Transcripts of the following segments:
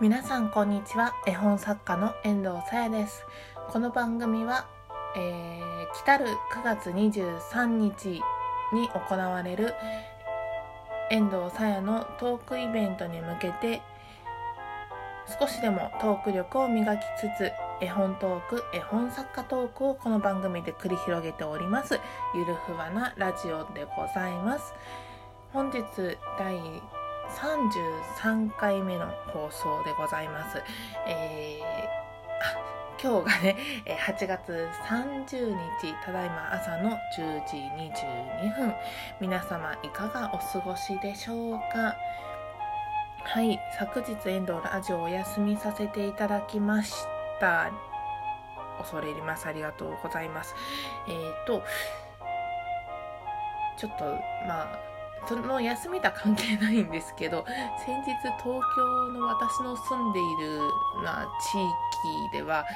皆さんこんにちは。絵本作家の遠藤さやです。この番組は、えー、来たる9月23日に行われる遠藤さやのトークイベントに向けて少しでもトーク力を磨きつつ絵本トーク絵本作家トークをこの番組で繰り広げておりますゆるふわなラジオでございます。本日第33回目の放送でございます。えー、今日がね、8月30日、ただいま朝の10時22分。皆様いかがお過ごしでしょうか？はい、昨日遠藤ラジオお休みさせていただきました。恐れ入ります。ありがとうございます。えっ、ー、と、ちょっと、まあ、その休みとは関係ないんですけど 先日東京の私の住んでいるな地域では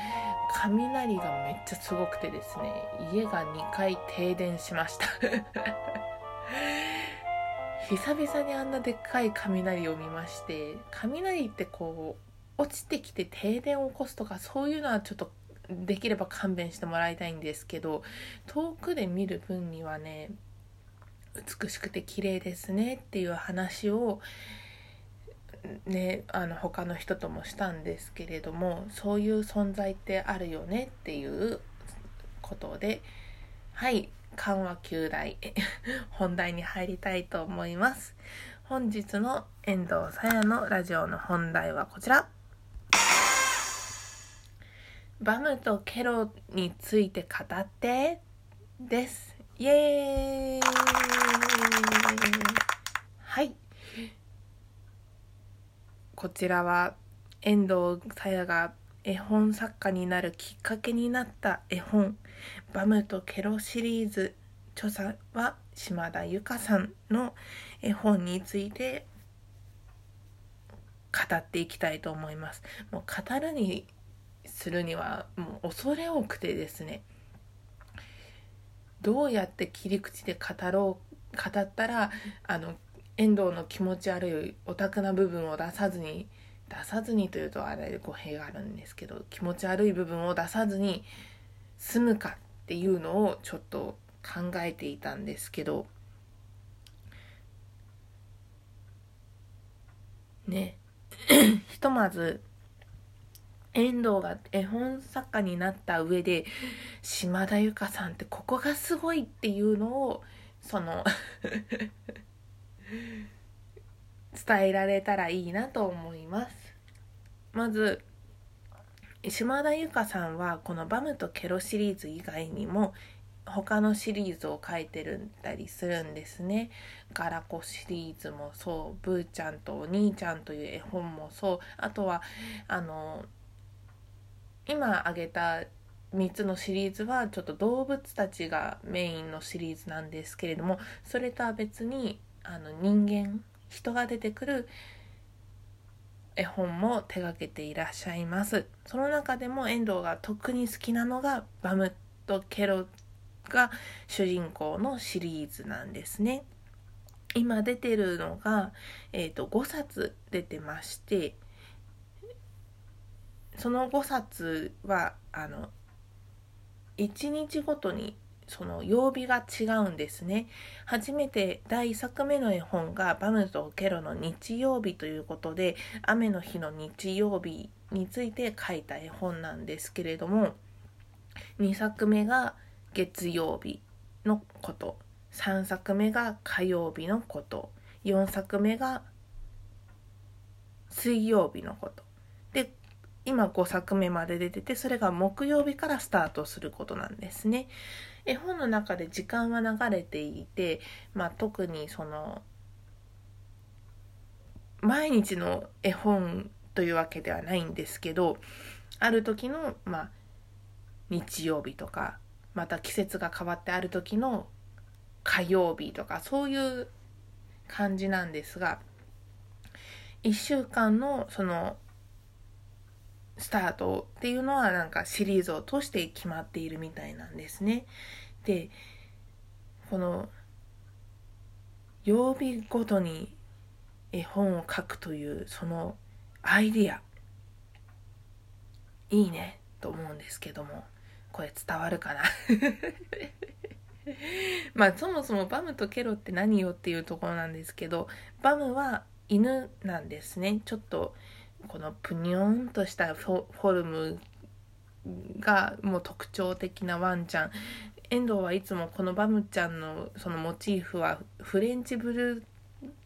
雷がめっちゃすごくてですね家が2回停電しました。久々にあんなでっかい雷を見まして雷ってこう落ちてきて停電を起こすとかそういうのはちょっとできれば勘弁してもらいたいんですけど遠くで見る分にはね美しくて綺麗ですねっていう話をねあの他の人ともしたんですけれどもそういう存在ってあるよねっていうことではい緩和球大 本題に入りたいと思います。本日の遠藤さやのラジオの本題はこちら。バムとケロについて語ってです。イエーイはい。こちらは遠藤さやが絵本作家になるきっかけになった絵本「バムとケロ」シリーズ著者は島田由香さんの絵本について語っていきたいと思います。もう語るにするにはもう恐れ多くてですねどうやって切り口で語ろう語ったらあの遠藤の気持ち悪いオタクな部分を出さずに出さずにというとあれ語弊があるんですけど気持ち悪い部分を出さずに済むかっていうのをちょっと考えていたんですけどね。ひとまず遠藤が絵本作家になった上で島田由香さんってここがすごいっていうのをその 伝えられたらいいなと思いますまず島田由香さんはこの「バムとケロ」シリーズ以外にも他のシリーズを書いてるたりするんですね。ガラコシリーズもそう、ブーちゃんとお兄ちゃんという絵本もそう、あとはあの今挙げた3つのシリーズはちょっと動物たちがメインのシリーズなんですけれどもそれとは別にあの人間人が出てくる絵本も手がけていらっしゃいます。その中でも遠藤が特に好きなのがバムとケロが主人公のシリーズなんですね。今出てるのが、えーと5冊出てましてその5冊はあの1日ごとにその曜日が違うんですね。初めて第1作目の絵本が「バムとケロの日曜日」ということで雨の日の日曜日について書いた絵本なんですけれども2作目が月曜日のこと3作目が火曜日のこと4作目が水曜日のこと。今5作目まで出ててそれが木曜日からスタートすることなんですね。絵本の中で時間は流れていて、まあ、特にその毎日の絵本というわけではないんですけどある時の、まあ、日曜日とかまた季節が変わってある時の火曜日とかそういう感じなんですが1週間のそのスタートっていうのはなんかシリーズを通して決まっているみたいなんですね。でこの曜日ごとに絵本を書くというそのアイディア。いいね。と思うんですけども。これ伝わるかな？まあそもそもバムとケロって何よっていうところなんですけどバムは犬なんですね。ちょっとこのプニョンとしたフォルムがもう特徴的なワンちゃん。遠藤はいつもこのバムちゃんのそのモチーフはフレンチブル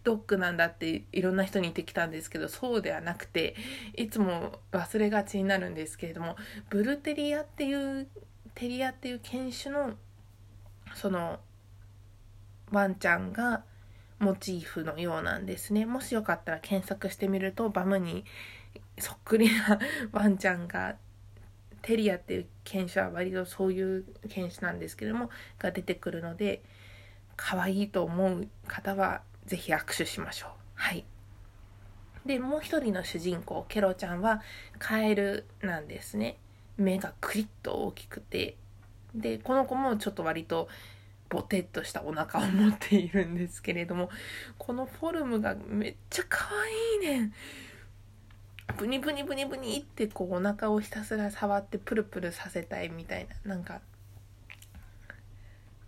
ドッグなんだっていろんな人に言ってきたんですけどそうではなくていつも忘れがちになるんですけれどもブルテリアっていうテリアっていう犬種のそのワンちゃんがモチーフのようなんですね。もしよかったら検索してみるとバムにそっくりな ワンちゃんがテリアっていう犬種は割とそういう犬種なんですけどもが出てくるので可愛いと思う方は是非握手しましょう。はい。でもう一人の主人公ケロちゃんはカエルなんですね。目がクリッと大きくて。でこの子もちょっと割とボテッとしたお腹を持っているんですけれどもこのフォルムがめっちゃ可愛いねん。ブニブニブニブニってこうお腹をひたすら触ってプルプルさせたいみたいな。なんか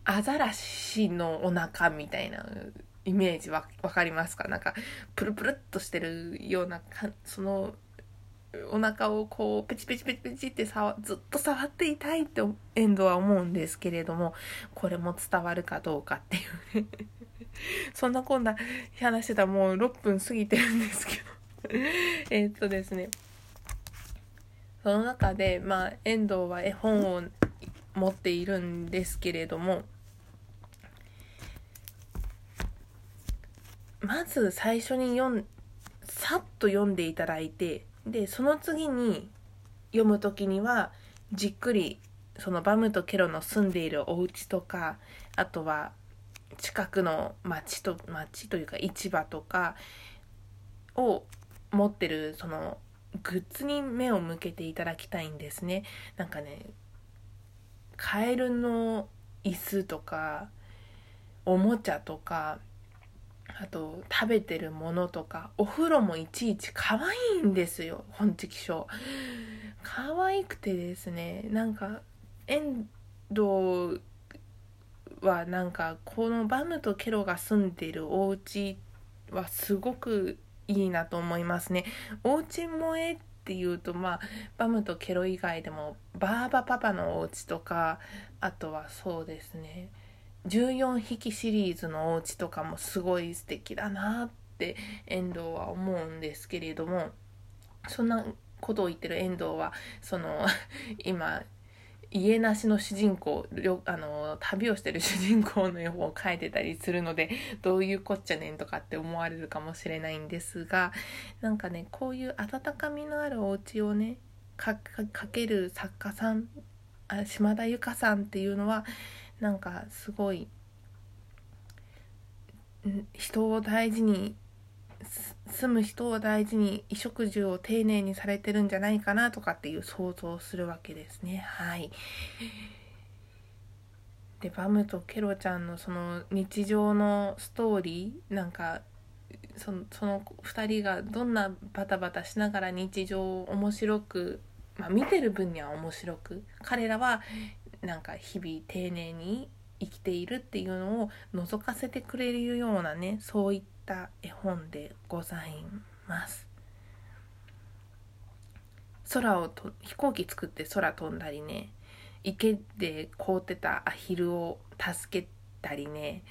アザラシのお腹みたいなイメージわかりますか？なんかプルプルっとしてるようなかそのお腹をこうペチペチペチペチってさずっと触っていたいってエンドは思うんですけれどもこれも伝わるかどうかっていう そんなこんな話してたらもう6分過ぎてるんですけど。えっとですね。その中でまあ遠藤は絵本を持っているんですけれどもまず最初に読んさっと読んでいただいてでその次に読む時にはじっくりそのバムとケロの住んでいるお家とかあとは近くの町と町というか市場とかを持ってるそのグッズに目を向けていただきたいんですね。なんかねカエルの椅子とかおもちゃとかあと食べてるものとかお風呂もいちいち可愛いんですよ本チキショー。可愛くてですねなんか遠藤はなんかこのバムとケロが住んでるお家はすごくいいなと思いますね。お家萌えっていうとまあバムとケロ以外でもバーバパパのお家とかあとはそうですね。14匹シリーズのお家とかもすごい素敵だなって遠藤は思うんですけれどもそんなことを言ってる遠藤はその 今家なしの主人公あの旅をしてる主人公の絵本を描いてたりするのでどういうこっちゃねんとかって思われるかもしれないんですがなんかねこういう温かみのあるお家をね描ける作家さん島田由香さんっていうのはなんかすごい人を大事に住む人を大事に衣食住を丁寧にされてるんじゃないかなとかっていう想像をするわけですね。はい。でバムとケロちゃんのその日常のストーリーなんかそのその2人がどんなバタバタしながら日常を面白く、まあ、見てる分には面白く彼らはなんか日々丁寧に生きているっていうのを覗かせてくれるようなねそういった絵本でございます。空をと飛行機作って空飛んだりね池で凍ってたアヒルを助けたりね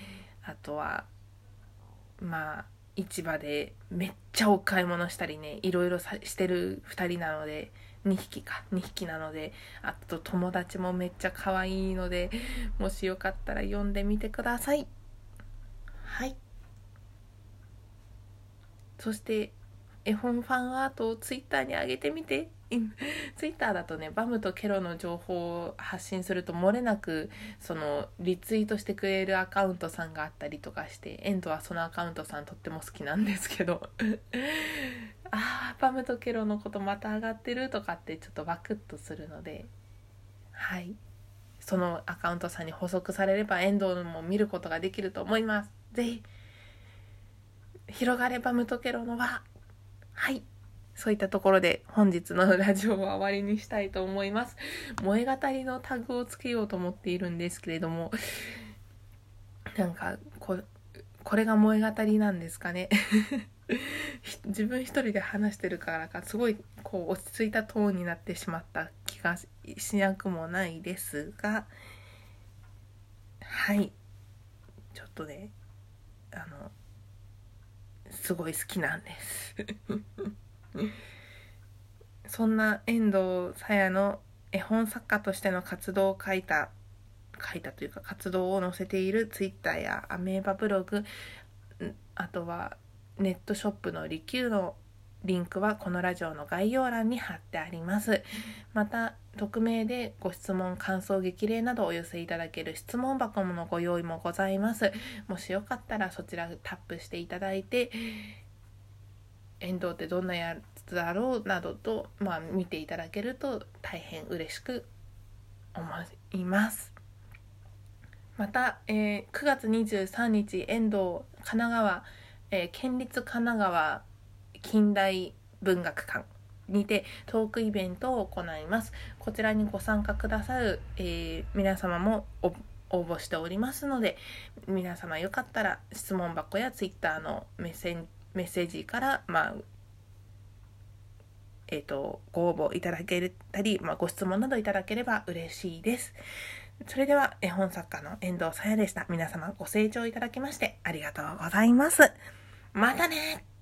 あとはまあ市場でめっちゃお買い物したりねいろいろしてる2人なので2匹か2匹なのであと友達もめっちゃ可愛いのでもしよかったら読んでみてください。はい。そして絵本ファンアートをツイッターに上げてみて。ツイッターだとねバムとケロの情報を発信すると漏れなくそのリツイートしてくれるアカウントさんがあったりとかしてエンドはそのアカウントさんとっても好きなんですけど。あーパムとケロのことまた上がってるとかってちょっとワクッとするので。はい。そのアカウントさんに補足されれば遠藤も見ることができると思います。ぜひ。広がれバムとケロの輪。はいそういったところで本日のラジオは終わりにしたいと思います。萌え語りのタグをつけようと思っているんですけれども、なんかこ、これが萌え語りなんですかね？自分一人で話してるからか、すごいこう落ち着いたトーンになってしまった気がしなくもないですが、はい。ちょっとね、あの、すごい好きなんです そんな遠藤さやの絵本作家としての活動を書いた書いたというか活動を載せているツイッターやアメーバブログあとはネットショップのリキューのリンクはこのラジオの概要欄に貼ってあります。また、匿名でご質問、感想、激励などお寄せいただける質問箱のご用意もございます。もしよかったらそちらタップしていただいて、遠藤ってどんなやつだろうなどと、まあ、見ていただけると大変嬉しく思います。また、えー、9月23日、遠藤、神奈川、えー、県立神奈川近代文学館にてトークイベントを行います。こちらにご参加くださる、えー、皆様も応募しておりますので、皆様よかったら質問箱や Twitter のメッセメッセージから、まあ、えっ、と、ご応募いただけたり、まあ、ご質問などいただければ嬉しいです。それでは、絵本作家の遠藤さやでした。皆様ご清聴いただきましてありがとうございます。またね